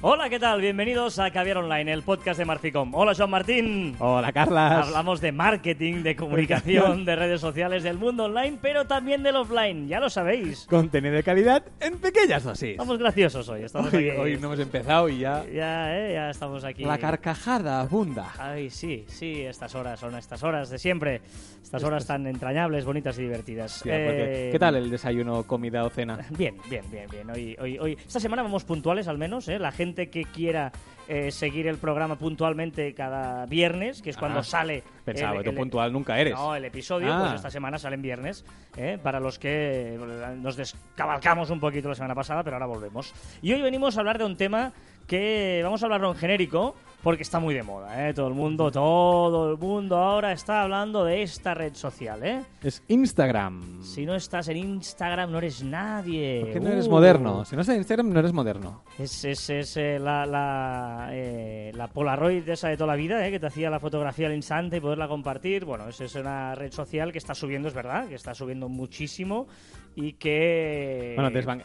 Hola, ¿qué tal? Bienvenidos a Caviar Online, el podcast de Marficom. Hola, Joan Martín. Hola, Carlas. Hablamos de marketing, de comunicación, de redes sociales, del mundo online, pero también del offline, ya lo sabéis. Contenido de calidad en pequeñas dosis. Estamos graciosos hoy, estamos Hoy, aquí. hoy no hemos empezado y ya... Ya, eh, ya estamos aquí. La carcajada abunda. Ay, sí, sí, estas horas son estas horas de siempre. Estas horas tan entrañables, bonitas y divertidas. Porque- Eh, ¿Qué tal el desayuno, comida o cena? Bien, bien, bien, bien. Hoy, hoy, hoy, esta semana vamos puntuales al menos, ¿eh? La gente que quiera eh, seguir el programa puntualmente cada viernes, que es cuando Ah, sale... Pensaba, el- tú el- puntual nunca eres. No, el episodio, Ah. pues esta semana sale en viernes, ¿eh? para los que eh, nos descabalcamos un poquito la semana pasada, pero ahora volvemos. Y hoy venimos a hablar de un tema que vamos a hablarlo en genérico, porque está muy de moda, ¿eh? Todo el mundo, todo el mundo ahora está hablando de esta red social, ¿eh? Es Instagram. Si no estás en Instagram no eres nadie. ¿Por qué no eres Uh. moderno? Si no estás en Instagram, no eres moderno. Es, es, es, eh, la, la, eh, la Polaroid esa de toda la vida, eh, que te hacía la fotografía al instante y poderla compartir. Bueno, es, es una red social que está subiendo, es verdad, que está subiendo muchísimo y que... Bueno, desvan-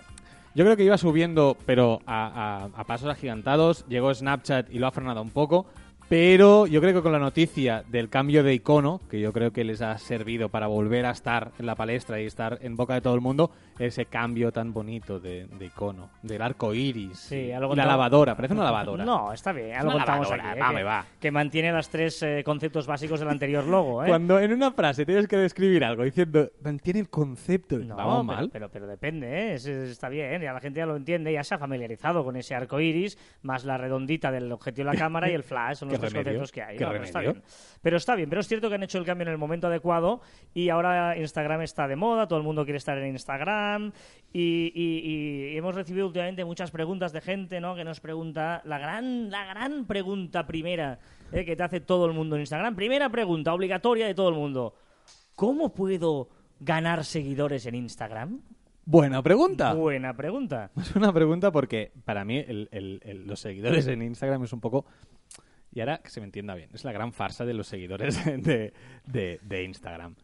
Yo creo que iba subiendo, pero a, pasos agigantados. Llegó Snapchat y lo ha frenado un poco. Pero yo creo que con la noticia del cambio de icono, que yo creo que les ha servido para volver a estar en la palestra y estar en boca de todo el mundo, ese cambio tan bonito de, de icono, del arco iris. Sí, y la lavadora, parece una lavadora. No, está bien, lo una lavadora, aquí. eh, que, me va. que mantiene los tres eh, conceptos básicos del anterior logo, ¿eh? Cuando en una frase tienes que describir algo diciendo, mantiene el concepto, No, vamos pero, mal. Pero, pero depende, ¿eh? Es- es- está bien, ya la gente ya lo entiende, ya se ha familiarizado con ese arco iris, más la redondita del objetivo de la cámara y el flash, son los tres remedio, conceptos que hay. No, pero está bien. Pero está bien, pero es cierto que han hecho el cambio en el momento adecuado y ahora Instagram está de moda, todo el mundo quiere estar en Instagram y, y- y hemos recibido últimamente muchas preguntas de gente, ¿no? Que nos pregunta, la gran, la gran pregunta primera ¿eh? que te hace todo el mundo en Instagram, primera pregunta obligatoria de todo el mundo, ¿cómo puedo ganar seguidores en Instagram? Buena pregunta. Buena pregunta. Es una pregunta porque para mí el- el- el- los seguidores en Instagram es un poco... Y ahora que se me entienda bien, es la gran farsa de los seguidores de, de- de Instagram.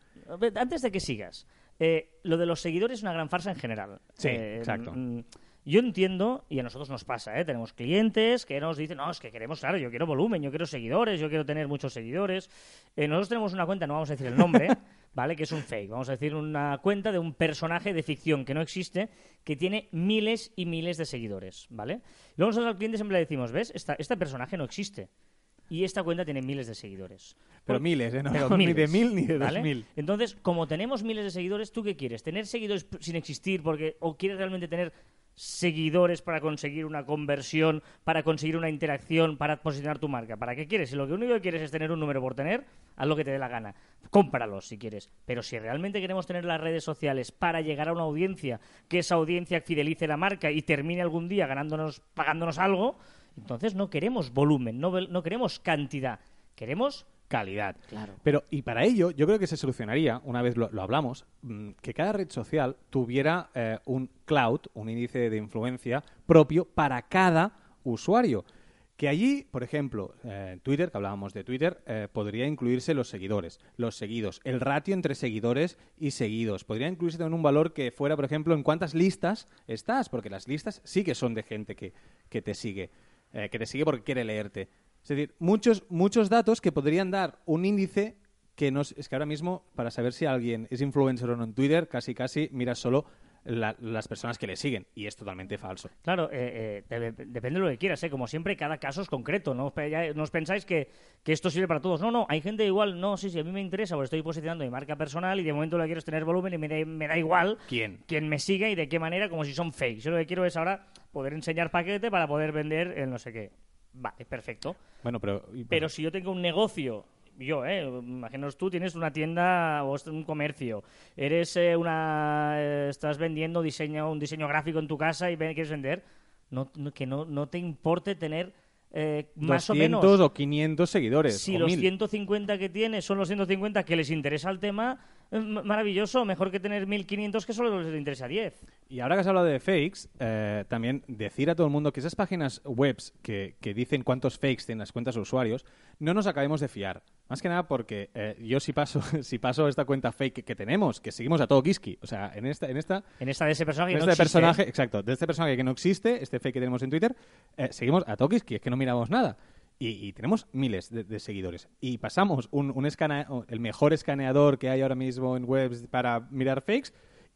Antes de que sigas, eh, lo de los seguidores es una gran farsa en general. Sí, Eh, exacto. mm, Yo entiendo, y a nosotros nos pasa, ¿eh? tenemos clientes que nos dicen, no, es que queremos, claro, yo quiero volumen, yo quiero seguidores, yo quiero tener muchos seguidores. Eh, nosotros tenemos una cuenta, no vamos a decir el nombre, ¿vale? Que es un fake. Vamos a decir una cuenta de un personaje de ficción que no existe, que tiene miles y miles de seguidores, ¿vale? Luego nosotros al cliente siempre le decimos, ¿ves? Esta, este personaje no existe. Y esta cuenta tiene miles de seguidores. Pero Por- miles, ¿eh? No, pero ni de miles, mil ni de dos ¿vale? mil. Entonces, como tenemos miles de seguidores, ¿tú qué quieres? ¿Tener seguidores sin existir porque o quieres realmente tener seguidores para conseguir una conversión, para conseguir una interacción, para posicionar tu marca? ¿Para qué quieres? Si lo que único que quieres es tener un número por tener, haz lo que te dé la gana. Cómpralos si quieres. Pero si realmente queremos tener las redes sociales para llegar a una audiencia, que esa audiencia fidelice la marca y termine algún día ganándonos, pagándonos algo, entonces no queremos volumen, no, queremos cantidad, queremos Calidad. Claro. Pero, y para ello, yo creo que se solucionaría, una vez lo, lo hablamos, mm, que cada red social tuviera eh, un cloud, un índice de influencia propio para cada usuario. Que allí, por ejemplo, eh, Twitter, que hablábamos de Twitter, eh, podría incluirse los seguidores, los seguidos, el ratio entre seguidores y seguidos. Podría incluirse también un valor que fuera, por ejemplo, en cuántas listas estás, porque las listas sí que son de gente que, que te sigue, eh, que te sigue porque quiere leerte. Es decir, muchos, muchos datos que podrían dar un índice que no es, que ahora mismo, para saber si alguien es influencer o no en Twitter, casi casi miras solo la- las personas que le siguen. Y es totalmente falso. Claro, eh, eh, de- depende de lo que quieras, ¿eh? Como siempre, cada caso es concreto. No ya- no os pensáis que, que esto sirve para todos. No, no, hay gente igual, no, sí, sí, a mí me interesa, porque estoy posicionando mi marca personal y de momento lo que quiero es tener volumen y me da, me da igual ¿Quién? quién me siga y de qué manera, como si son fakes. Yo lo que quiero es ahora poder enseñar paquete para poder vender el no sé qué. Vale, perfecto. Bueno, pero... y- Pero si yo tengo un negocio yo, ¿eh? Imaginaos tú, tienes una tienda o un comercio, eres eh, una... eh, estás vendiendo diseño, un diseño gráfico en tu casa y quieres vender, no, no- que no, no te importe tener eh, más o 200 menos... o 500 seguidores. Si o los 1000. 150 que tienes son los 150 que les interesa el tema, maravilloso, mejor que tener 1500 que solo les interesa 10. Y ahora que has hablado de fakes, eh, también decir a todo el mundo que esas páginas webs que, que dicen cuántos fakes tienen las cuentas de usuarios, no nos acabemos de fiar. Más que nada porque eh, yo si paso, si paso esta cuenta fake que tenemos, que seguimos a todo Kiski, o sea, en esta, en esta, En esta de ese personaje en no este existe, personaje, ¿eh? exacto, de este personaje que no existe, este fake que tenemos en Twitter, eh, seguimos a todo Kiski, es que no miramos nada. Y, y tenemos miles de, de seguidores. Y pasamos un, un escane- el mejor escaneador que hay ahora mismo en webs para mirar fakes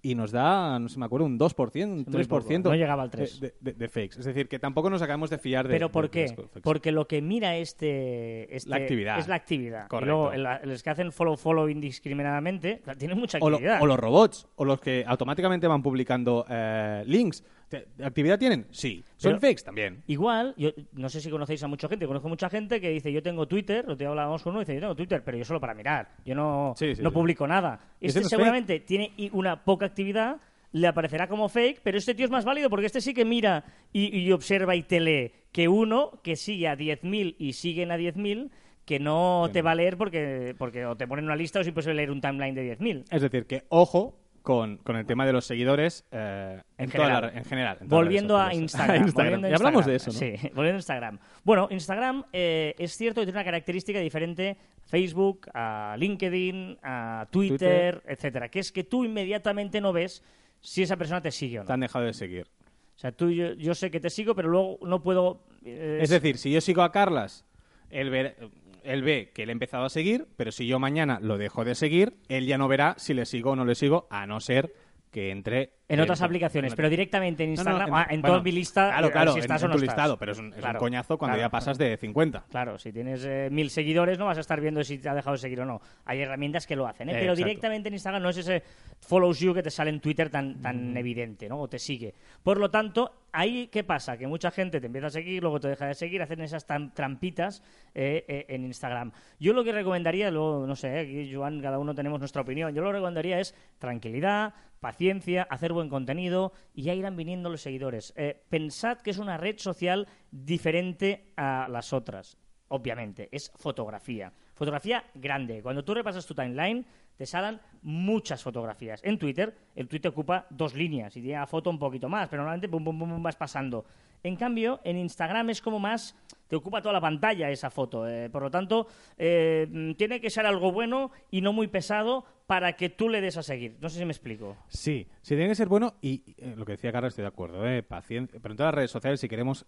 y nos da, no sé, me acuerdo, un 2%, un Muy 3% poco, no llegaba al 3. de, de- de fakes. Es decir, que tampoco nos acabamos de fiar de ¿Pero por qué? Porque lo que mira este, este- La actividad. es la actividad. Correcto. Y luego el- los que hacen follow-follow indiscriminadamente tienen mucha o, lo- actividad. o los robots, o los que automáticamente van publicando eh, links. ¿Te- ¿Actividad tienen? Sí. ¿Son Pero- fakes? También. Igual, yo no sé si conocéis a mucha gente, conozco mucha gente que dice yo tengo Twitter, lo te hablábamos con uno dice yo tengo Twitter, pero yo solo para mirar, yo no, Sí, sí, no sí. publico nada. ¿Ese Este no es seguramente tiene una poca actividad, le aparecerá como fake, pero este tío es más válido porque este sí que mira y, y observa y te lee que uno que sigue a 10.000 y siguen a 10.000 que no te va a leer porque, porque o te ponen una lista o si puedes leer un timeline de 10.000. Es decir, que ojo con, con el tema de los seguidores eh, en, En toda la general. en general. en Volviendo a Instagram. sociales. volviendo a Y hablamos Instagram. de eso, ¿no? Sí, volviendo a Instagram. Bueno, Instagram eh, es cierto que tiene una característica diferente a Facebook, a LinkedIn, a Twitter, Twitter. etcétera, que es que tú inmediatamente no ves si esa persona te sigue o Te no. han dejado de seguir. O sea, tú, yo, yo sé que te sigo, pero luego no puedo... eh, Es decir, si yo sigo a Carlas, él ve, él ve que le he empezado a seguir, pero si yo mañana lo dejo de seguir, él ya no verá si le sigo o no le sigo, a no ser que entre en otras en- aplicaciones, en- pero directamente en No, no, Instagram, ah, en bueno, toda mi lista, Claro, eh, claro, si en- estás en, o no tu estás. listado, pero es un, es un Claro, coñazo cuando claro. ya pasas de 50. Claro, si tienes eh, mil seguidores no vas a estar viendo si te ha dejado de seguir o no. Hay herramientas que lo hacen, ¿eh? Eh, pero exacto. directamente en Instagram no es ese follows you que te sale en Twitter tan, tan evidente, ¿no? O te sigue. Por lo tanto, ahí ¿qué pasa? Que mucha gente te empieza a seguir, luego te deja de seguir, hacen esas tam- trampitas eh, en Instagram. Yo lo que recomendaría, luego, no sé, aquí Joan, cada uno tenemos nuestra opinión, yo lo recomendaría es tranquilidad, paciencia, hacer buen contenido y ya irán viniendo los seguidores. Eh, pensad que es una red social diferente a las otras obviamente, es fotografía. Fotografía grande. Cuando tú repasas tu timeline, te salen muchas fotografías. En Twitter, el tweet ocupa dos líneas y tiene la foto un poquito más, pero normalmente pum, pum, pum, pum, vas pasando. En cambio, en Instagram es como más, te ocupa toda la pantalla esa foto. eh, por lo tanto, eh, mm, tiene que ser algo bueno y no muy pesado para que tú le des a seguir. No sé si me explico. Sí, sí tiene que ser bueno y eh, lo que decía Carlos estoy de acuerdo, eh, paciencia. Pero en todas las redes sociales si queremos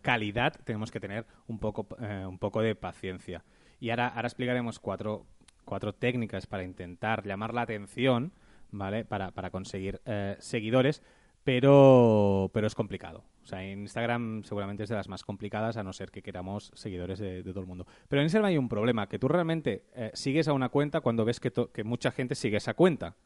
calidad tenemos que tener un poco, un poco de paciencia. Y ahora, ahora explicaremos cuatro, cuatro técnicas para intentar llamar la atención, ¿vale? Para, para conseguir seguidores, pero, pero es complicado. O sea, Instagram seguramente es de las más complicadas, a no ser que queramos seguidores de, todo el mundo. Pero en Instagram hay un problema, que tú realmente eh, sigues a una cuenta cuando ves que, que mucha gente sigue esa cuenta.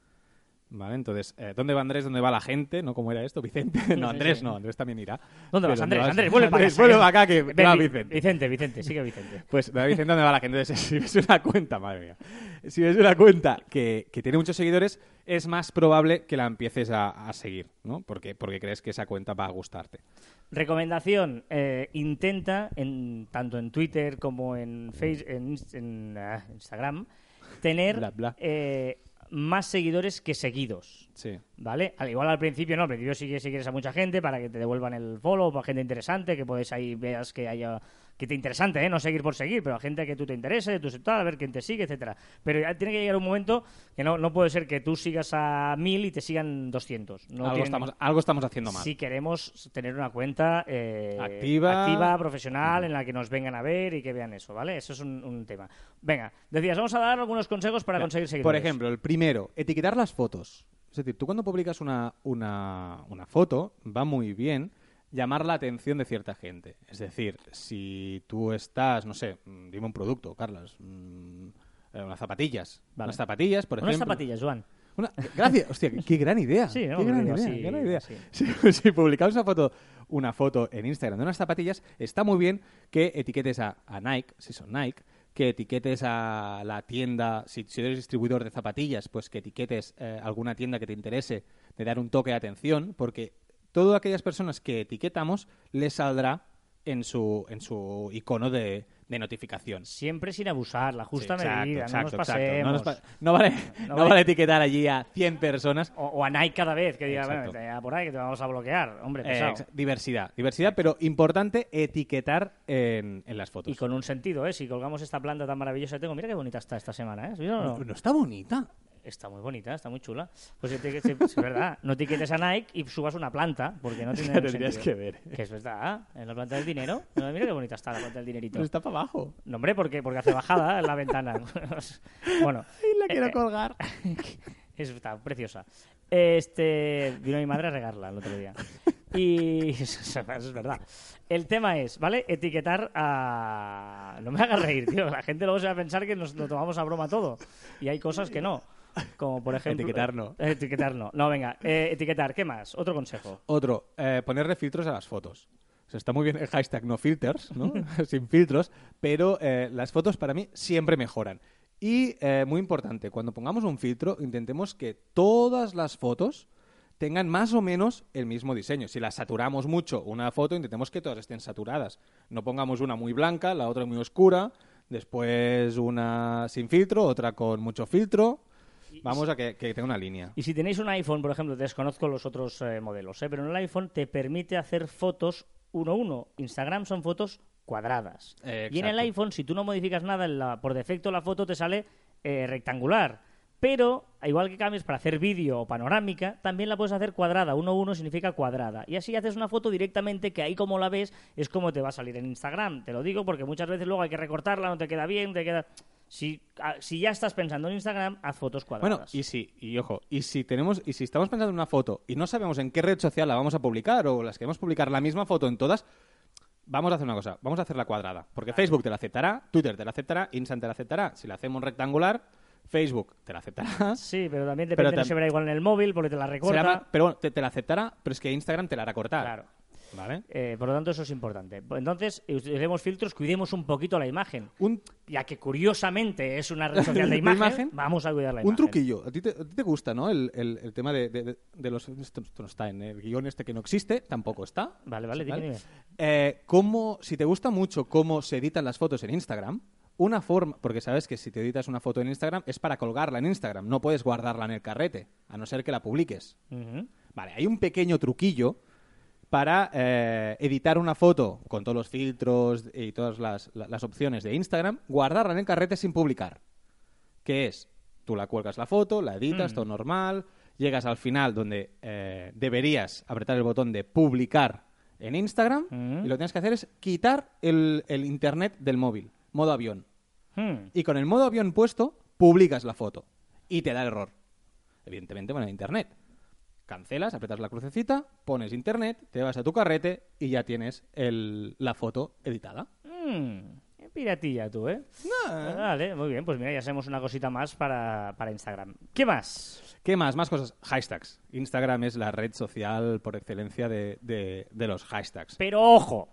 Vale, entonces, eh, ¿dónde va Andrés? ¿Dónde va la gente? ¿No? ¿Cómo era esto? ¿Vicente? No, Andrés no, Andrés también irá. ¿Dónde vas, Andrés? Andrés, vuelve para casa. vuelve para acá que va Vi- Vicente. Vicente, Vicente, sigue Vicente. Pues va Vicente, ¿dónde va la gente? Entonces, si ves una cuenta, madre mía, si ves una cuenta que, que tiene muchos seguidores, es más probable que la empieces a, a seguir, ¿no? Porque, porque crees que esa cuenta va a gustarte. Recomendación, eh, intenta, en, tanto en Twitter como en, face, en, ah, Instagram, tener Bla, bla. eh, más seguidores que seguidos. Sí. ¿Vale? Al igual al principio no, al principio sí que si quieres a mucha gente para que te devuelvan el follow, para gente interesante, que puedes ahí veas que haya que te interesante, ¿eh? no seguir por seguir, pero a gente que tú te interese, de tu sector, a ver quién te sigue, etcétera. Pero ya tiene que llegar un momento que no, no puede ser que tú sigas a mil y te sigan 200. No algo, estamos, algo estamos haciendo mal. si queremos tener una cuenta eh, Activa. activa, profesional, en la que nos vengan a ver y que vean eso, ¿vale? Eso es un, un tema. Venga, decías, vamos a dar algunos consejos para Mira, conseguir Por seguidores. ejemplo, el primero, etiquetar las fotos. Es decir, tú cuando publicas una, una, una foto, va muy bien llamar la atención de cierta gente. Es decir, si tú estás, no sé, mm, dime un producto, Carlos, mm, eh, unas zapatillas. Vale. Unas zapatillas, por Unas ejemplo. zapatillas, Joan. Una- gracias, hostia, qué, gran idea. Sí, ¿no? qué gran Digo, idea, así, qué gran idea. así. Si, si publicamos una foto, una foto en Instagram de unas zapatillas, está muy bien que etiquetes a, a Nike, si son Nike, que etiquetes a la tienda, si, si eres distribuidor de zapatillas, pues que etiquetes eh, alguna tienda que te interese, de dar un toque de atención, porque todas aquellas personas que etiquetamos les saldrá en su, en su icono de, de notificación. Siempre sin abusar, la justa Sí, exacto, medida, exacto, no nos pasemos. No, nos pa- no vale, No no vale- vale etiquetar allí a 100 personas. O, o a Nike cada vez, que diga, bueno, por ahí que te vamos a bloquear. Hombre, Eh, pesado. diversidad, diversidad, pero importante etiquetar en, en las fotos. y con un sentido, ¿eh? Si colgamos esta planta tan maravillosa que tengo, mira qué bonita está esta semana, ¿eh? ¿Sí o no? no, no está bonita. Está muy bonita, está muy chula. Pues es verdad, no etiquetes a Nike y subas una planta, porque no tiene tendrías que ver. Que es verdad, en la planta del dinero. No, mira qué bonita está la planta del dinerito. Pero está para abajo. No, hombre, porque, porque hace bajada en la ventana. bueno, Y la quiero Eh, colgar. es, está preciosa. Este, vino mi madre a regarla el otro día. Y eso es verdad. El tema es, ¿vale? Etiquetar a... No me hagas reír, tío. La gente luego se va a pensar que nos lo tomamos a broma todo. Y hay cosas que no. Como por ejemplo... Etiquetar no. Etiquetar no. No, venga. eh, etiquetar. ¿Qué más? Otro consejo. Otro, eh, ponerle filtros a las fotos. O sea, está muy bien el hashtag no filters, ¿no? Sin filtros, pero eh, las fotos para mí siempre mejoran. Y eh, muy importante, cuando pongamos un filtro, intentemos que todas las fotos tengan más o menos el mismo diseño. Si las saturamos mucho una foto, intentemos que todas estén saturadas. No pongamos una muy blanca, la otra muy oscura, después una sin filtro, otra con mucho filtro. Vamos a que, que tenga una línea. Y si tenéis un iPhone, por ejemplo, desconozco los otros eh, modelos, ¿eh? pero en el iPhone te permite hacer fotos uno a uno. Instagram son fotos cuadradas. Eh, y en el iPhone, si tú no modificas nada, la- por defecto la foto te sale eh, rectangular. Pero, igual que cambies para hacer vídeo o panorámica, también la puedes hacer cuadrada. 1 1 significa cuadrada. Y así haces una foto directamente que ahí como la ves es como te va a salir en Instagram. Te lo digo porque muchas veces luego hay que recortarla, no te queda bien, te queda... Si, si ya estás pensando en Instagram, haz fotos cuadradas. Bueno, y si, y ojo, y si tenemos, y si estamos pensando en una foto y no sabemos en qué red social la vamos a publicar o las queremos publicar la misma foto en todas, vamos a hacer una cosa, vamos a hacerla cuadrada. Porque Facebook te la aceptará, Twitter te la aceptará, Instagram te la aceptará. Si la hacemos rectangular, Facebook te la aceptará. Sí, pero también Pero depende, no se verá igual en el móvil porque te la recorta. pero bueno, te, te la aceptará, pero es que Instagram te la hará cortar. Claro. ¿Vale? Eh, por lo tanto, eso es importante. Entonces, utilicemos filtros, cuidemos un poquito la imagen. Un, Ya que curiosamente es una red social de ¿De imagen, imagen? vamos a cuidar la un imagen. truquillo. A ti, te, a ti te gusta, ¿no? El, el- el tema de, de- de los... Esto, no está en el guion este que no existe, tampoco está. Vale, vale, dime, dime. Eh, cómo, si te gusta mucho cómo se editan las fotos en Instagram, una forma, porque sabes que si te editas una foto en Instagram es para colgarla en Instagram, no puedes guardarla en el carrete, a no ser que la publiques. Vale, hay un pequeño truquillo para eh, editar una foto con todos los filtros y todas las, la- las opciones de Instagram, guardarla en el carrete sin publicar. Que es, tú la cuelgas la foto, la editas, Mm. todo normal, llegas al final donde eh, deberías apretar el botón de publicar en Instagram Mm. y lo que tienes que hacer es quitar el, el internet del móvil, modo avión. Hmm. Y con el modo avión puesto, publicas la foto y te da error. Evidentemente, bueno, internet. Cancelas, apretas la crucecita, pones internet, te vas a tu carrete y ya tienes el- la foto editada. Qué piratilla tú, ¿eh? Vale, muy bien. Pues mira, ya sabemos una cosita más para, para Instagram. ¿Qué más? ¿Qué más? Más cosas. Hashtags. Instagram es la red social por excelencia de, de- de los hashtags. Pero ojo,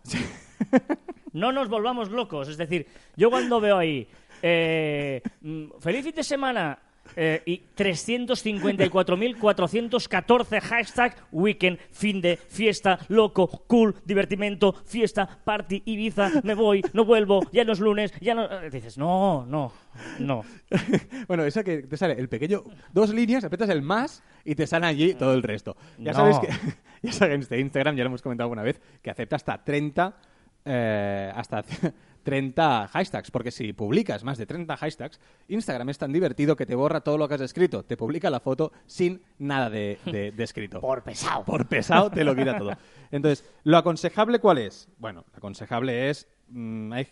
no nos volvamos locos. Es decir, yo cuando veo ahí, eh, mm, feliz fin de semana eh, y 354.414 hashtag weekend, fin de, fiesta, loco, cool, divertimento, fiesta, party, Ibiza, me voy, no vuelvo, ya no es lunes, ya no... eh, Dices, no, no, no. bueno, esa que te sale el pequeño, dos líneas, apretas el más y te sale allí todo el resto. Ya No. sabes que, ya sabes que Instagram, ya lo hemos comentado alguna vez, que acepta hasta 30, eh, hasta 30 hashtags, porque si publicas más de 30 hashtags, Instagram es tan divertido que te borra todo lo que has escrito, te publica la foto sin nada de, de- de escrito. Por pesado. Por pesado te lo quita todo. Entonces, ¿lo aconsejable cuál es? Bueno, lo aconsejable es... mm, hay,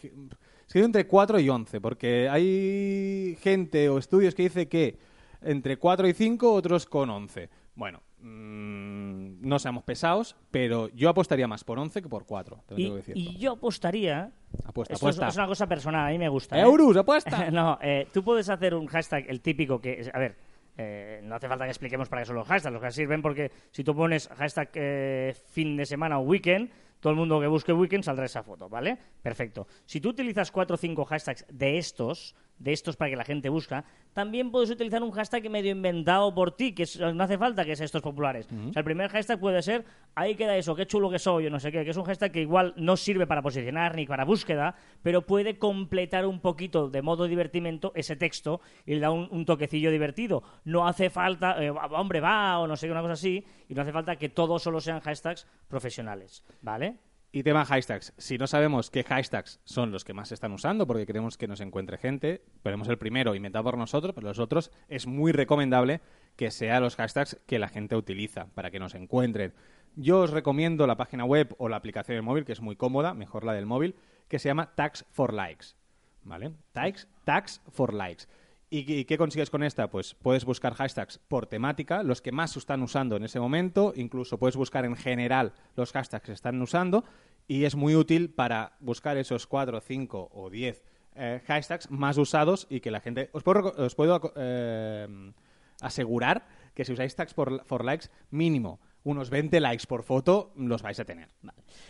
entre 4 y 11, porque hay gente o estudios que dice que entre 4 y 5, otros con 11. Bueno, mm, no seamos pesados, pero yo apostaría más por 11 que por 4, te lo Y, tengo que decir. y yo apostaría... Apuesta, esto es- apuesta. Es, una cosa personal, a mí me gusta. ¿eh? ¡Eurus, apuesta! no, eh, tú puedes hacer un hashtag, el típico que... A ver, Eh, no hace falta que expliquemos para qué son los hashtags. Los hashtags sirven porque si tú pones hashtag eh, fin de semana o weekend, todo el mundo que busque weekend saldrá esa foto, ¿vale? Perfecto. Si tú utilizas cuatro o cinco hashtags de estos, de estos para que la gente busca, también puedes utilizar un hashtag medio inventado por ti, que es- no hace falta que sean estos populares. O sea, el primer hashtag puede ser, ahí queda eso, qué chulo que soy, o no sé qué, que es un hashtag que igual no sirve para posicionar ni para búsqueda, pero puede completar un poquito de modo divertimento ese texto y le da un, un toquecillo divertido. No hace falta, eh, hombre, va, o no sé qué, una cosa así, y no hace falta que todos solo sean hashtags profesionales, ¿vale? Y tema hashtags. Si no sabemos qué hashtags son los que más se están usando, porque queremos que nos encuentre gente, ponemos el primero inventado por nosotros, pero los otros es muy recomendable que sean los hashtags que la gente utiliza para que nos encuentren. Yo os recomiendo la página web o la aplicación del móvil, que es muy cómoda, mejor la del móvil, que se llama Tags for Likes. ¿Vale? Tags, tags for Likes. ¿Y, qué consigues con esta? Pues puedes buscar hashtags por temática, los que más se están usando en ese momento, incluso puedes buscar en general los hashtags que se están usando y es muy útil para buscar esos 4, 5 o 10 eh, hashtags más usados y que la gente... Os puedo, reco- os puedo eh, asegurar que si usáis tags por, for likes, mínimo unos 20 likes por foto los vais a tener.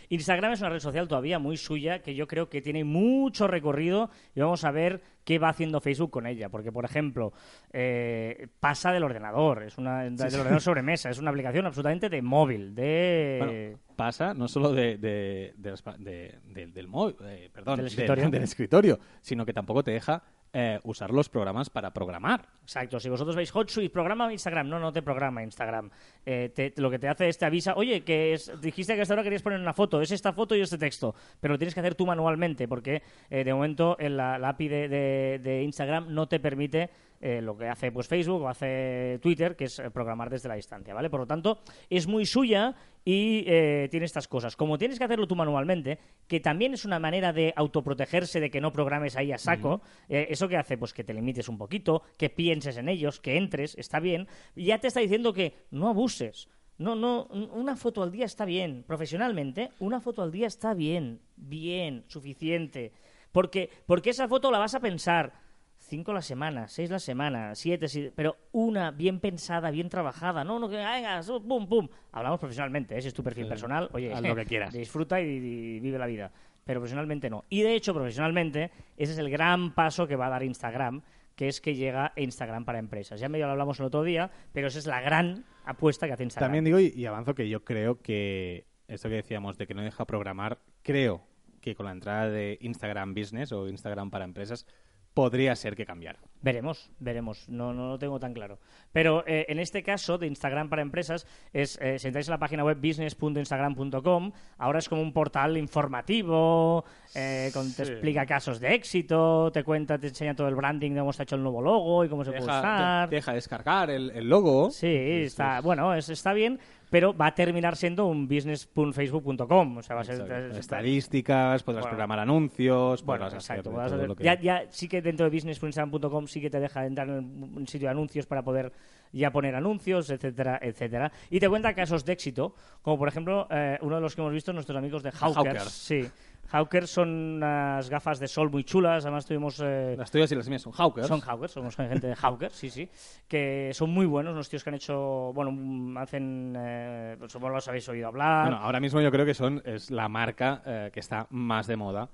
Instagram es una red social todavía muy suya que yo creo que tiene mucho recorrido y vamos a ver qué va haciendo Facebook con ella. Porque, por ejemplo, eh, pasa del ordenador, es una del ordenador sobre mesa, es una aplicación absolutamente de móvil, de... Bueno, pasa no solo de, de- de las pa- de- del- móvil, eh, perdón, Del del- escritorio. del escritorio, sino que tampoco te deja eh, usar los programas para programar. Exacto, si vosotros veis HotSuite, programa Instagram, no, no te programa Instagram. Eh, te- lo que te hace es te avisa, oye, que es- dijiste que hasta ahora querías poner una foto, es esta foto y este texto, pero lo tienes que hacer tú manualmente porque eh, de momento en la, la API de Instagram no te permite eh, lo que hace pues Facebook o hace Twitter, que es eh, programar desde la distancia, ¿vale? Por lo tanto, es muy suya y eh, tiene estas cosas. Como tienes que hacerlo tú manualmente, que también es una manera de autoprotegerse de que no programes ahí a saco, eh, ¿eso qué hace? Pues que te limites un poquito, que pienses en ellos, que entres, está bien. Y ya te está diciendo que no abuses. No, no, una foto al día está bien. Profesionalmente, una foto al día está bien, bien, suficiente. Porque, porque esa foto la vas a pensar cinco la semana, seis la semana, siete, si- pero una bien pensada, bien trabajada. No, no, que venga, su- pum, pum. Hablamos profesionalmente, ¿eh? si es tu perfil personal, oye, haz lo que quieras. disfruta y, y vive la vida. Pero profesionalmente no. Y de hecho, profesionalmente, ese es el gran paso que va a dar Instagram, que es que llega Instagram para empresas. Ya medio lo hablamos el otro día, pero esa es la gran apuesta que hace Instagram. También digo y, y avanzo que yo creo que esto que decíamos de que no deja programar, creo que con la entrada de Instagram Business o Instagram para empresas podría ser que cambiara. Veremos, veremos. No, no lo tengo tan claro. Pero eh, en este caso de Instagram para empresas, es, eh, si entráis en la página web business.instagram.com, ahora es como un portal informativo, eh, con- te explica casos de éxito, te cuenta, te enseña todo el branding de cómo se ha hecho el nuevo logo y cómo se puede usar. te- deja descargar el, el logo. Sí, está, bueno, es- está bien, pero va a terminar siendo un business.facebook.com. O sea, va a ser... Exacto. Estadísticas, podrás Bueno. programar anuncios, Bueno, podrás exacto. podrás hacer- lo que- ya, ya sí que dentro de business.instagram.com sí que te deja entrar en un sitio de anuncios para poder ya poner anuncios, etcétera, etcétera. Y te cuenta casos de éxito, como por ejemplo eh, uno de los que hemos visto nuestros amigos de Hawkers. Hawkers. Sí. Hawkers son unas gafas de sol muy chulas, además tuvimos... eh, Las tuyas y las mías son Hawkers. son Hawkers, somos gente de Hawkers, sí, sí, que son muy buenos, unos tíos que han hecho, bueno, hacen, eh, pues los habéis oído hablar. Bueno, ahora mismo yo creo que son es la marca eh, que está más de moda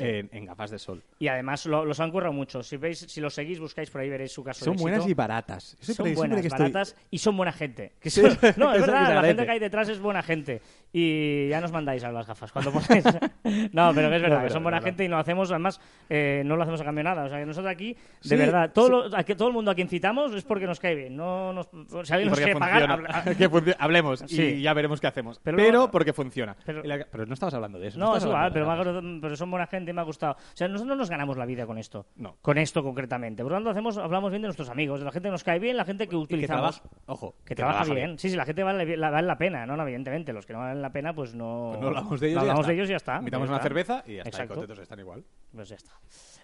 en, en gafas de sol. Y además lo- los han currado mucho. Si veis, si los seguís, buscáis por ahí, veréis su caso Son de buenas y baratas. Yo son buenas, que estoy- baratas y son buena gente. Que son- no, es verdad, la gente que hay detrás es buena gente. Y ya nos mandáis a las gafas cuando ponéis. no, pero que es verdad, No, que son buena verdad. gente y no hacemos, además, eh, no lo hacemos a cambio de nada. O sea, que nosotros aquí, de Sí, verdad, todo, lo- a que todo el mundo a quien citamos es porque nos cae bien. No nos, si alguien nos quiere pagar, habla- Que Hablemos Sí. y ya veremos qué hacemos. Pero porque funciona. pero- no estabas hablando de eso. No, es igual, pero son buena gente me ha gustado. O sea, nosotros no nos ganamos la vida con esto. No. Con esto concretamente. Por lo tanto, hacemos, hablamos bien de nuestros amigos, de la gente que nos cae bien, la gente que que utilizamos. trabaja, ojo, Que trabaja bien. Sí, sí, la gente vale, la- vale la pena, ¿no? Evidentemente, los que no valen la pena, pues no. Pues no hablamos de ellos, no y ya hablamos está. de ellos y ya está. Invitamos Ya una cerveza y ya está. Y contentos están igual. Pues ya está.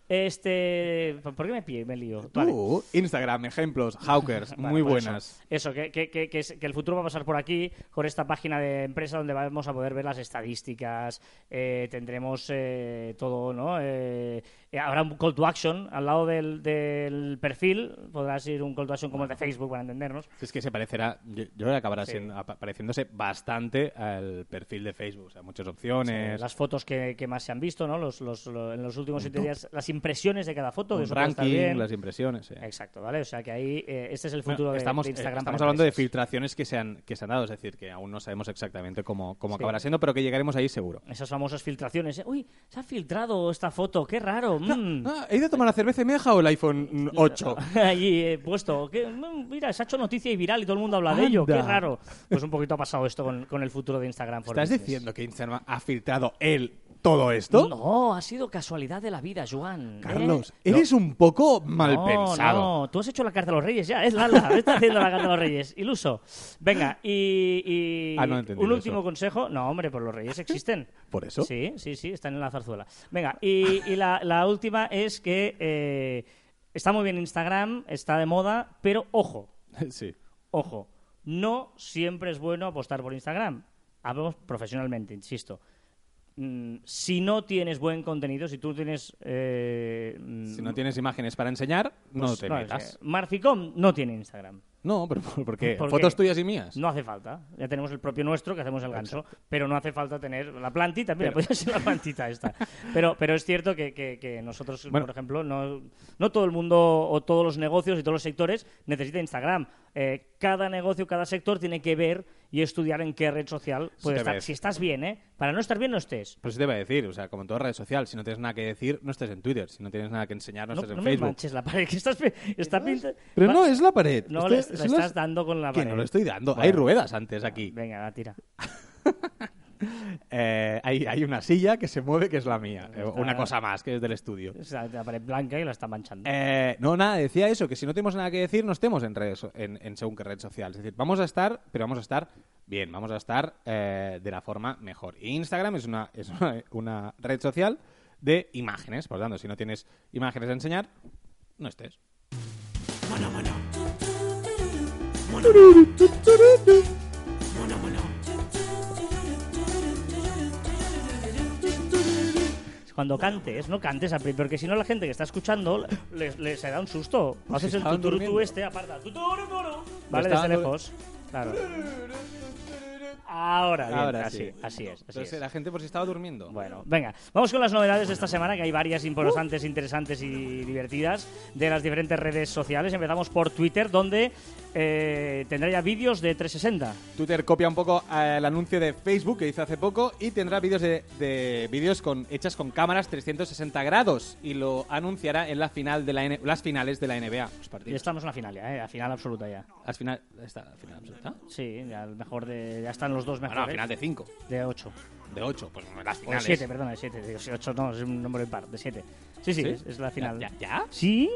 Este, ¿por qué me pie, me lío? Vale. Instagram, ejemplos, Hawkers, Vale, muy pues buenas. Eso, eso, que, que- que- que el futuro va a pasar por aquí con esta página de empresa donde vamos a poder ver las estadísticas, eh, tendremos eh, todo, ¿no? Eh, habrá un call to action al lado del, del perfil, podrás ir un call to action como el de Facebook para entendernos. Es que se parecerá, yo, yo creo que acabará Sí. siendo- apa- pareciéndose bastante al perfil de Facebook. O sea, muchas opciones, las fotos que, que más se han visto, ¿no? Los, los- lo- en los últimos siete días, las impresiones de cada foto, que un eso ranking, bien. las impresiones. sí. Exacto, ¿vale? O sea que ahí eh, este es el Bueno, futuro de, estamos de Instagram. eh, estamos hablando de filtraciones que se, han, que se han dado, es decir, que aún no sabemos exactamente cómo, cómo Sí. acabará siendo, pero que llegaremos ahí seguro. Esas famosas filtraciones. ¿eh? Uy, se ha filtrado esta foto, qué raro. mm. Ah, ¿He ido a tomar la cerveza y me he dejado el iPhone mm, 8? Allí he puesto, que, mm, mira, se ha hecho noticia y viral y todo el mundo habla de ello, qué raro. Pues un poquito ha pasado esto con, con el futuro de Instagram. ¿Estás Business. diciendo que Instagram ha filtrado él todo esto? No, ha sido casualidad de la vida, Joan. ¿Eh? Carlos, No. eres un poco mal no, pensado. No, tú has hecho la carta de los reyes ya, es Lala, está haciendo la carta de los reyes, iluso. Venga, y, y Ah, no un último eso. consejo. No, hombre, pues los reyes existen. ¿Por eso? Sí, sí, sí, están en la zarzuela. Venga, y, y la, la última es que eh, está muy bien Instagram, está de moda, pero ojo, sí. ojo, no siempre es bueno apostar por Instagram. Hablamos profesionalmente, insisto. Mm, si no tienes buen contenido, si tú tienes... eh, Si mm, no tienes imágenes para enseñar, no pues te no, metas. Marficom no tiene Instagram. No, pero ¿por qué? ¿Por ¿Fotos qué? tuyas y mías? No hace falta. Ya tenemos el propio nuestro que hacemos el ganso. Pero no hace falta tener la plantita. Mira, podría ser la plantita esta. Pero, pero es cierto que, que- que nosotros, Bueno. por ejemplo, no, no todo el mundo o todos los negocios y todos los sectores necesitan Instagram. Eh, cada negocio, cada sector tiene que ver y estudiar en qué red social puede estar. ves. Si estás bien, ¿eh? Para no estar bien, no estés. Pues eso te iba a decir, o sea, como en toda red social, si no tienes nada que decir, no estés en Twitter. Si no tienes nada que enseñar, no, No, estés en no me Facebook. manches la pared, que estás, está pinta... Pero no, es la pared. No, le, es le las- estás dando con la Que pared. no lo estoy dando. Bueno. Hay ruedas antes aquí. Venga, va, tira. Eh, hay, hay una silla que se mueve que es la mía. Está- Una cosa más, que es del estudio. O sea, la pared blanca y la está manchando. Eh, no, nada, decía eso, que si no tenemos nada que decir, no estemos en, redes, en, en según qué red social. Es decir, vamos a estar, pero vamos a estar bien, vamos a estar eh, de la forma mejor. Instagram es una, es una, una red social de imágenes, por lo tanto, si no tienes imágenes a enseñar, no estés. Cuando cantes, no cantes, a pri- porque si no la gente que está escuchando le, le- se da un susto. Pues Haces el tuturutú este, aparta. tuturuturu, Vale, desde lejos. Claro. Ahora, bien, Ahora así, sí. así es. Así Entonces, es. la gente por si estaba durmiendo. Bueno, venga, vamos con las novedades de esta semana, que hay varias importantes, interesantes y divertidas de las diferentes redes sociales. Empezamos por Twitter, donde eh, tendrá ya vídeos de 360. Twitter copia un poco eh, el anuncio de Facebook que hizo hace poco y tendrá vídeos de, de vídeos con hechas con cámaras 360 grados y lo anunciará en la final de la N- las finales de la NBA. Los Y partidos. estamos en la final ya, ¿eh? La final absoluta ya. Las final, está la final absoluta. Sí, ya, el mejor de, ya están los dos Bueno, mejores. la final de 5, de 8. de 8, pues las O de finales. 7, perdona, de 7. Digo, 8 no, es un número impar, de 7. Sí, sí, ¿Sí? Es, es la final. ¿Ya, ya? ¿Sí?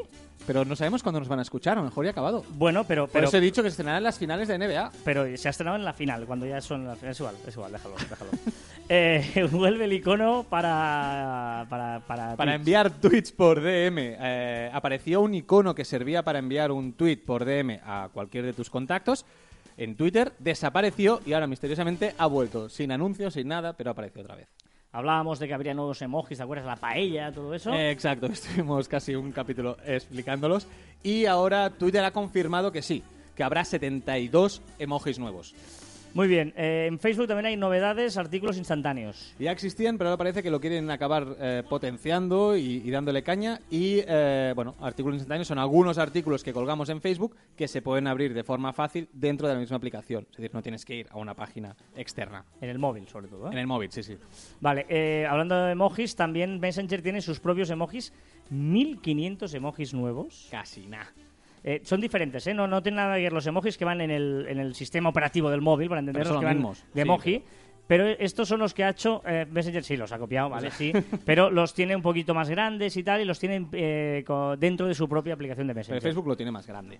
Pero no sabemos cuándo nos van a escuchar, a lo mejor ya ha acabado. Bueno, pero, Por pero, eso he dicho que se estrenarán las finales de NBA. pero se ha estrenado en la final, cuando ya son la final. Es igual, es igual, déjalo, déjalo. eh, vuelve el icono para. Para, para, Para enviar tweets por DM. Eh, apareció un icono que servía para enviar un tweet por DM a cualquier de tus contactos. En Twitter desapareció y ahora misteriosamente ha vuelto. Sin anuncios, sin nada, pero apareció otra vez. Hablábamos de que habría nuevos emojis, ¿te acuerdas? La paella, todo eso. Eh, exacto, estuvimos casi un capítulo explicándolos. Y ahora Twitter ha confirmado que sí, que habrá 72 emojis nuevos. Muy bien. eh, en Facebook también hay novedades, artículos instantáneos. Ya existían, pero ahora parece que lo quieren acabar eh, potenciando y, y dándole caña. Y, eh, bueno, artículos instantáneos son algunos artículos que colgamos en Facebook que se pueden abrir de forma fácil dentro de la misma aplicación. Es decir, no tienes que ir a una página externa. En el móvil, sobre todo. ¿eh? En el móvil, sí, sí. Vale, eh, hablando de emojis, también Messenger tiene sus propios emojis. 1500 emojis nuevos. Casi nada. Eh, son diferentes, ¿eh? No, no tienen nada que ver los emojis que van en el, en el sistema operativo del móvil, para entendernos son que van de sí. emoji. Pero estos son los que ha hecho eh, Messenger, sí, los ha copiado, ¿vale? Sí, pero los tiene un poquito más grandes y tal, y los tienen eh, dentro de su propia aplicación de Pero Messenger. Facebook lo tiene más grande.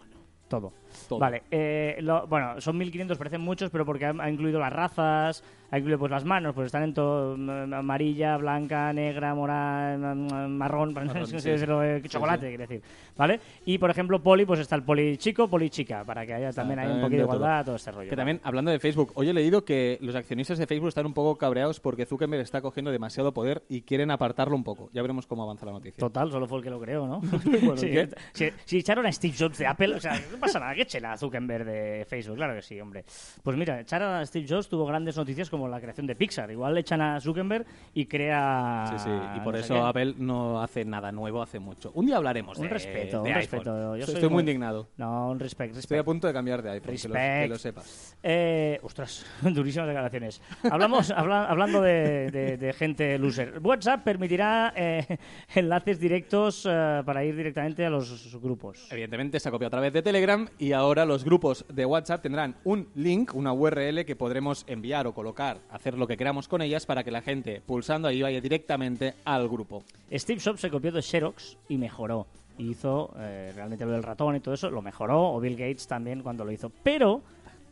Todo. Todo. Vale, eh, lo- bueno, son 1500, parecen muchos, pero porque ha, ha incluido las razas, ha incluido pues las manos, pues están en todo mm, amarilla, blanca, negra, morada, mm, marrón, sí. eh, Sí, chocolate, sí. quiere decir, ¿vale? Y por ejemplo, poli, pues está el poli chico, poli chica, para que haya también un poquito de de todo. igualdad, todo este rollo. Que ¿vale? también, hablando de Facebook, hoy he leído que los accionistas de Facebook están un poco cabreados porque Zuckerberg está cogiendo demasiado poder y quieren apartarlo un poco. Ya veremos cómo avanza la noticia. Total, solo fue el que lo creó, ¿no? si, ¿qué? si- si echaron a Steve Jobs de Apple, o sea, no pasa nada, que echen a Zuckerberg de Facebook, claro que sí, hombre. Pues mira, echar a Steve Jobs tuvo grandes noticias como la creación de Pixar. Igual le echan a Zuckerberg y crea... Sí, sí, y por no eso. Apple no hace nada nuevo hace mucho. Un día hablaremos Un de respeto, de un iPhone. respeto. Yo soy estoy muy muy- indignado. No, un respect, Estoy a respect. punto de cambiar de iPhone, que lo, que Respect. lo sepas. Eh, ostras, durísimas declaraciones. Hablamos, habla- hablando de, de- de gente loser. WhatsApp permitirá eh, enlaces directos eh, para ir directamente a los grupos. Evidentemente se ha copiado a través de Telegram y ahora los grupos de WhatsApp tendrán un link, una URL que podremos enviar o colocar, hacer lo que queramos con ellas para que la gente pulsando ahí vaya directamente al grupo. Steve Jobs se copió de Xerox y mejoró. Hizo eh, realmente lo del ratón y todo eso, lo mejoró, o Bill Gates también cuando lo hizo. Pero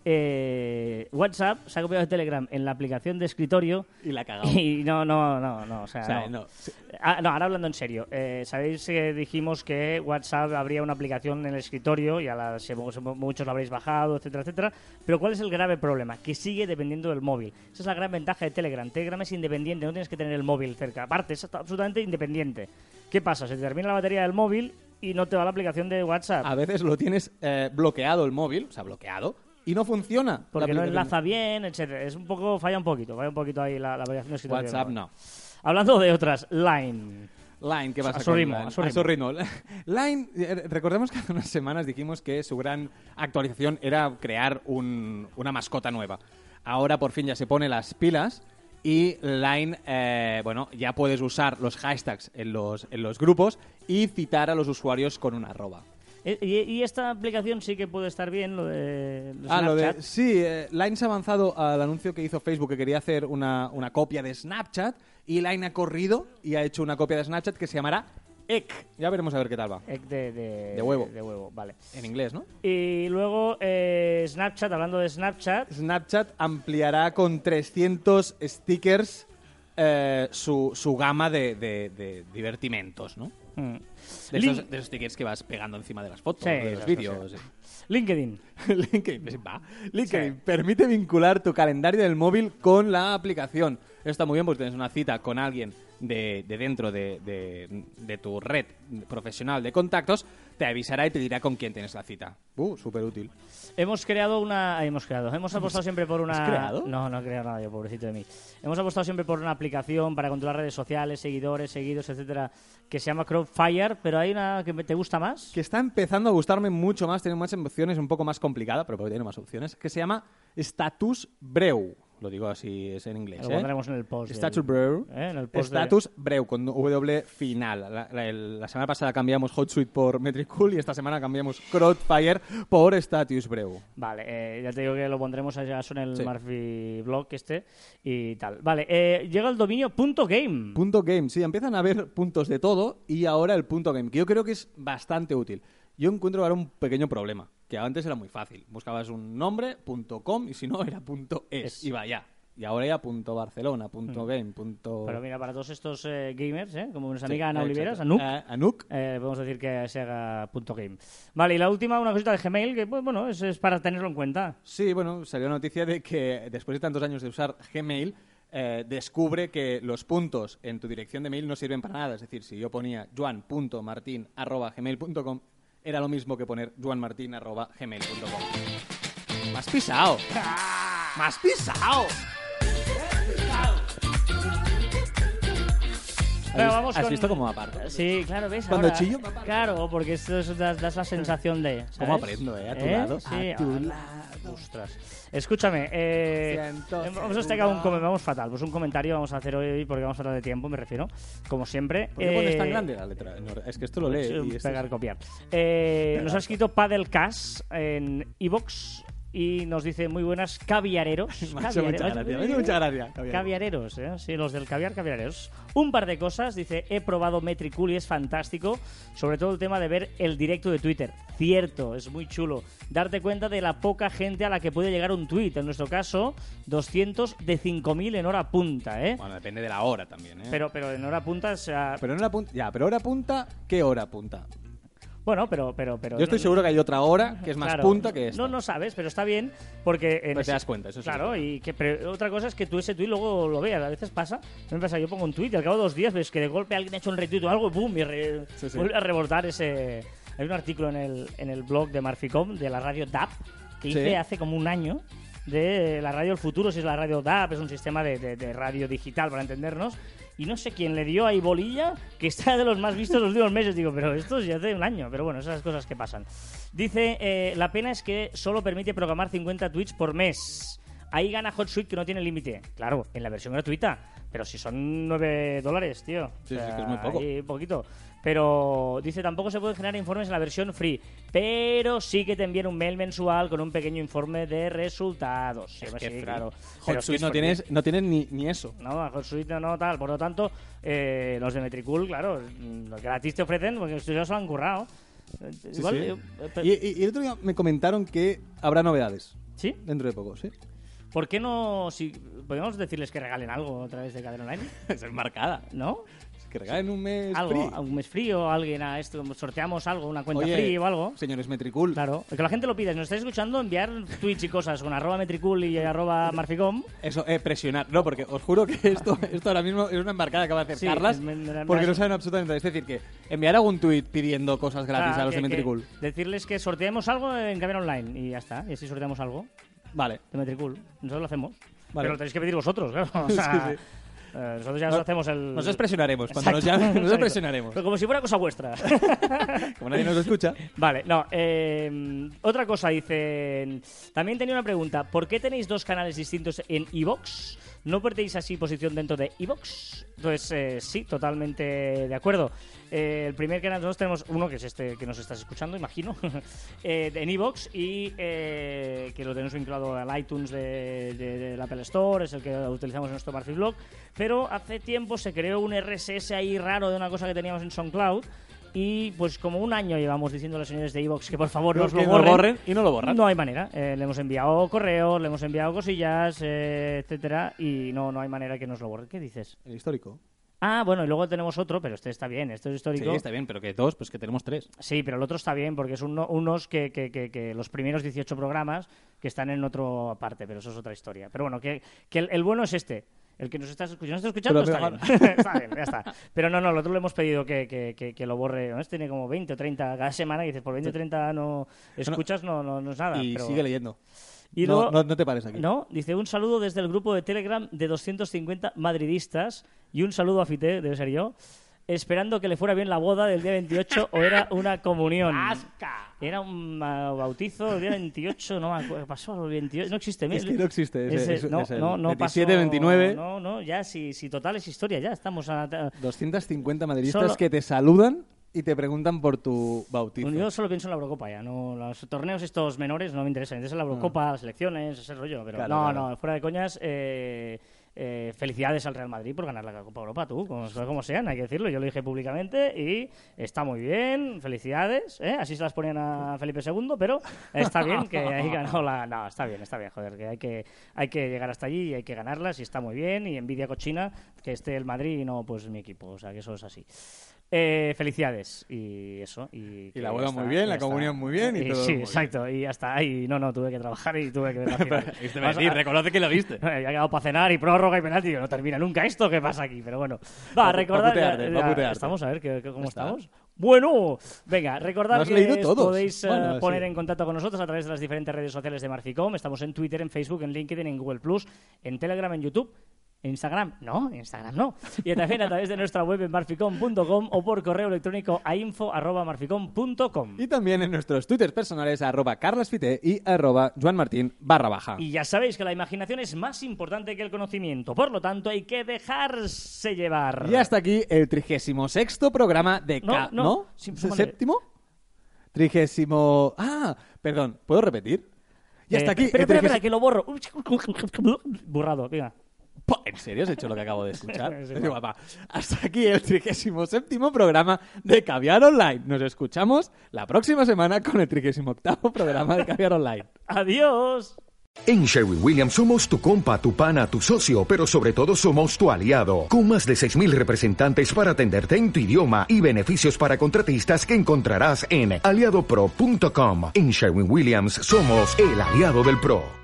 eh, WhatsApp se ha copiado de Telegram en la aplicación de escritorio Y la ha cagado. y no, no, no, no, o sea, O sea, no. no. Ah, no, ahora hablando en serio. eh, Sabéis que dijimos que WhatsApp habría una aplicación en el escritorio y a la, muchos la habréis bajado, etcétera, etcétera. Pero ¿cuál es el grave problema? Que sigue dependiendo del móvil. Esa es la gran ventaja de Telegram. Telegram es independiente, no tienes que tener el móvil cerca. Aparte, es absolutamente independiente. ¿Qué pasa? Se te termina la batería del móvil y no te va la aplicación de WhatsApp. A veces lo tienes eh, bloqueado el móvil, o sea, bloqueado, y no funciona. porque no enlaza bien, etcétera. Es un poco, falla un poquito, falla un poquito ahí la, la aplicación de. WhatsApp no. Hablando de otras, Line. Line, ¿qué pasa A su con ritmo, Line? a su ritmo. Line, eh, recordemos que hace unas semanas dijimos que su gran actualización era crear un- una mascota nueva. Ahora por fin ya se pone las pilas y Line, eh, bueno, ya puedes usar los hashtags en los, en los grupos y citar a los usuarios con una arroba. Eh, Y, y esta aplicación sí que puede estar bien, lo de Ah, lo de... Sí, eh, Line se ha avanzado al anuncio que hizo Facebook que quería hacer una, una copia de Snapchat y Line ha corrido y ha hecho una copia de Snapchat que se llamará Ek. Ya veremos a ver qué tal va. Egg de, de, De huevo. De, huevo, vale. En inglés, ¿no? Y luego eh, Snapchat, hablando de Snapchat, Snapchat ampliará con 300 stickers eh, su, su gama de, de- de divertimentos, ¿no? Mm, De Lin- esos, de esos stickers que vas pegando encima de las fotos, Sí, de los vídeos. LinkedIn. LinkedIn, pues va. LinkedIn permite vincular tu calendario del móvil con la aplicación. Esto está muy bien porque tienes una cita con alguien de, de dentro de, de- de tu red profesional de contactos, te avisará y te dirá con quién tienes la cita. Uh, súper útil. Hemos creado una. Hemos creado. Hemos apostado siempre por una. ¿Has creado? No, no he creado nada yo, pobrecito de mí. Hemos apostado siempre por una aplicación para controlar redes sociales, seguidores, seguidos, etcétera, que se llama Crowdfire, pero hay una que te gusta más. que está empezando a gustarme mucho más, tiene más opciones, un poco más complicada, pero porque tiene más opciones, que se llama Status Breu. Lo digo así, es en inglés. Lo ¿eh? pondremos en el post. del- Status Breu. ¿eh? En el post de- Status Breu, con W final. La, la- el- la semana pasada cambiamos HotSuite por Metricool y esta semana cambiamos Crowdfire por Status Breu. Vale, eh, ya te digo que lo pondremos allá en el Sí. Murphy blog este y tal. Vale, llega el dominio punto .game. Punto game, sí, empiezan a haber puntos de todo y ahora el punto game, que yo creo que es bastante útil. Yo encuentro ahora un pequeño problema, que antes era muy fácil. Buscabas un nombre, punto com, y si no era punto es, Es. y vaya. Y ahora ya punto Barcelona, punto game, punto... Pero mira, para todos estos eh, gamers, ¿eh? como nuestra Sí, amiga Ana. Oliveras, Anuk, Eh, Anuk. eh, podemos decir que se haga punto .game. Vale, y la última, una cosita de Gmail, que pues, bueno, es, es para tenerlo en cuenta. Sí, bueno, salió noticia de que después de tantos años de usar Gmail, descubre que los puntos en tu dirección de mail no sirven para nada. Es decir, si yo ponía juan.martin.gmail.com, era lo mismo que poner juanmartin.gmail.com. ¡Me has pisado! ¡Me has pisado! Venga, vamos ¿Has con- visto cómo aparta? Sí, claro, ¿ves? Cuando Ahora- chillo, me aparto. Claro, porque esto es, das, das la sensación de... ¿sabes? ¿Cómo aprendo, eh? A tu lado. Sí, A tu ah, lado. Ostras. Escúchame, eh, a destacar un vamos fatal, pues un comentario vamos a hacer hoy porque vamos a hablar de tiempo, me refiero, como siempre. ¿Por qué pones Eh, tan grande la letra? No, es que esto lo lee. Sí, y esto pegar, es- copiar. Eh, nos ha escrito Padelcast en Evox y nos dice muy buenas caviareros. Me ha hecho mucha gracia, me ha hecho mucha gracia, caviareros. Caviareros, ¿eh? Sí, los del caviar, caviareros. Un par de cosas, dice, he probado Metricool y es fantástico, sobre todo el tema de ver el directo de Twitter. Cierto, es muy chulo. Darte cuenta de la poca gente a la que puede llegar un tweet. En nuestro caso, 200 de 5.000 en hora punta, ¿eh? Bueno, depende de la hora también, ¿eh? Pero, pero en hora punta, o sea... Pero en hora punta, ya, pero hora punta, ¿qué hora punta? Bueno, pero... pero, pero Yo estoy no- seguro que hay otra hora que es más Claro. punta que esta. No, no sabes, pero está bien porque... en Pues te ese- das cuenta, eso sí. Claro, y que pero otra cosa es que tú ese tweet luego lo veas. A veces pasa, me pasa, yo pongo un tweet y al cabo de dos días ves que de golpe alguien ha hecho un retweet o algo y boom, y re- Sí, sí. vuelve a rebotar ese... Hay un artículo en el, en el blog de Marficom de la radio DAP que hice hace como un año de la radio El Futuro, si es la radio DAP, es un sistema de, de- de radio digital para entendernos. Y no sé quién le dio ahí bolilla, que está de los más vistos los últimos meses. Digo, pero esto es ya hace un año. Pero bueno, esas cosas que pasan. Dice, eh, la pena es que solo permite programar 50 tweets por mes. Ahí gana HotSuite que no tiene límite. Claro, en la versión gratuita. Pero si son 9 dólares, tío. Sí, sí, que es muy poco. ahí poquito. Pero dice, tampoco se pueden generar informes en la versión free. Pero sí que te envían un mail mensual con un pequeño informe de resultados. Sí, hombre, que sí, free. claro. HotSuite no tienes, no tienes ni, ni eso. No, HotSuite no, no, tal. Por lo tanto, eh, los de Metricool, claro, mm, lo gratis te ofrecen porque estos ya se lo han currado. Sí, Igual, eh, Y, y- y el otro día me comentaron que habrá novedades ¿Sí? dentro de poco, ¿sí? ¿Por qué no, si podemos decirles que regalen algo a través de Cadena Online? es marcada. ¿No? Que regalen un mes algo, free. un mes frío, alguien a esto, sorteamos algo, una cuenta Oye, free o algo. Señores Metricool, Claro, que la gente lo pida. Si nos estáis escuchando, enviar tweets y cosas con arroba metricool y arroba marficom. Eso, eh, presionar. No, porque os juro que esto, esto ahora mismo es una embarcada que va a hacer Sí, Carlas, porque no saben absolutamente nada. Es decir, que enviar algún tuit pidiendo cosas gratis O sea, a los que- de Metricool. Decirles que sorteemos algo en Cadena Online y ya está. Y así sorteamos algo. Vale. de Metricool. Nosotros lo hacemos. Vale. Pero lo tenéis que pedir vosotros, claro. O Sí, sea, sí. Eh, nosotros ya No- os hacemos el... Nosotros presionaremos. Cuando nos llamen, nosotros presionaremos. Pero como si fuera cosa vuestra. Como nadie nos escucha. vale, no. eh, otra cosa, dicen... También tenía una pregunta. ¿Por qué tenéis dos canales distintos en Evox? ¿No perdéis así posición dentro de Evox? Entonces, eh, sí, totalmente de acuerdo. Eh, el primer canal nosotros tenemos uno, que es este que nos estás escuchando, imagino, eh, en Evox y eh, que lo tenemos vinculado al iTunes de, de- del Apple Store, es el que utilizamos en nuestro Marfil Blog. Pero hace tiempo se creó un RSS ahí raro de una cosa que teníamos en SoundCloud. Y pues como un año llevamos diciendo a los señores de Evox que por favor nos Que lo borren. borren y no lo borran. No hay manera. Eh, le hemos enviado correos, le hemos enviado cosillas, eh, etcétera, y no, no hay manera que nos lo borren. ¿Qué dices? El histórico. Ah, bueno, y luego tenemos otro, pero este está bien, este es histórico. Sí, está bien, pero que dos, pues que tenemos tres. Sí, pero el otro está bien porque es uno- unos que, que- que- que los primeros 18 programas que están en otra parte, pero eso es otra historia. Pero bueno, que, que el, el bueno es este. El que nos estás escuchando, ¿no estás escuchando? Está bien. está bien, ya está. Pero no, no, el otro le hemos pedido que, que- que- que lo borre. ¿no? Este tiene como 20 o 30 cada semana y dices, por 20 o 30 no escuchas, no, no, no es nada. y pero- sigue leyendo. Y no, luego- no, no te pares aquí. no, dice un saludo desde el grupo de Telegram de 250 madridistas y un saludo a Fite, debe ser yo, esperando que le fuera bien la boda del día 28 o era una comunión. Era un ah, bautizo el día 28, no me acuerdo, pasó el 28, no existe. Es que no existe, ese- Ese- es- no, es el no, no 27, pasó- 29. No, no, ya, si, si total es historia, ya estamos a... a- 250 madridistas Solo- que te saludan y te preguntan por tu bautizo. Yo solo pienso en la Eurocopa ya, no los torneos estos menores no me interesan, me interesa la Eurocopa, las elecciones, ese rollo, pero Claro, no, claro. no, fuera de coñas, eh, eh, felicidades al Real Madrid por ganar la Copa Europa, tú, como, como sean, hay que decirlo, yo lo dije públicamente y está muy bien, felicidades, ¿eh? así se las ponían a Felipe II, pero está bien que ahí ganó la... No, está bien, está bien, joder, que hay que, hay que llegar hasta allí y hay que ganarlas y está muy bien y envidia cochina que esté el Madrid y no pues mi equipo, o sea que eso es así. Eh, felicidades y eso. Y, que la ya boda muy bien, ya la comunión muy bien y todo Sí, muy bien. exacto. Y ya está. Y no, no, tuve que trabajar y tuve que ver la final. Este Vamos decir, a- reconoce que lo viste. Había quedado para cenar y prórroga y penalti. Digo, no termina nunca esto. ¿Qué pasa aquí? Pero bueno. Va, Va- recordar. a putearte, ya- va a ya putearte. Estamos a ver ¿qué- qué- cómo Ya estamos. Bueno, venga, recordad que podéis eh, poner sí. en contacto con nosotros a través de las diferentes redes sociales de Marficom. Estamos en Twitter, en Facebook, en LinkedIn, en Google Plus, en Telegram, en YouTube. ¿En Instagram? No, Instagram no. Y también a través de nuestra web en marficom.com o por correo electrónico a info.marficom.com. Y también en nuestros twitters personales arroba carlasfite y arroba juanmartin barra baja. Y ya sabéis que la imaginación es más importante que el conocimiento, por lo tanto hay que dejarse llevar. Y hasta aquí el 36 programa de No, Ca... no, ¿No? sí, ¿Es el súmale. ¿Séptimo? Trigésimo... Ah, perdón, ¿puedo repetir? Y hasta Eh, aquí. Espera, espera, espera, que lo borro. Borrado, venga. ¿En serio has hecho lo que acabo de escuchar? Es Es igual. guapa. Hasta aquí el 37 programa de Caviar Online. Nos escuchamos la próxima semana con el 38 programa de Caviar Online. Adiós. En Sherwin Williams somos tu compa, tu pana, tu socio, pero sobre todo somos tu aliado, con más de 6.000 representantes para atenderte en tu idioma y beneficios para contratistas que encontrarás en aliadopro.com. En Sherwin Williams somos el aliado del PRO.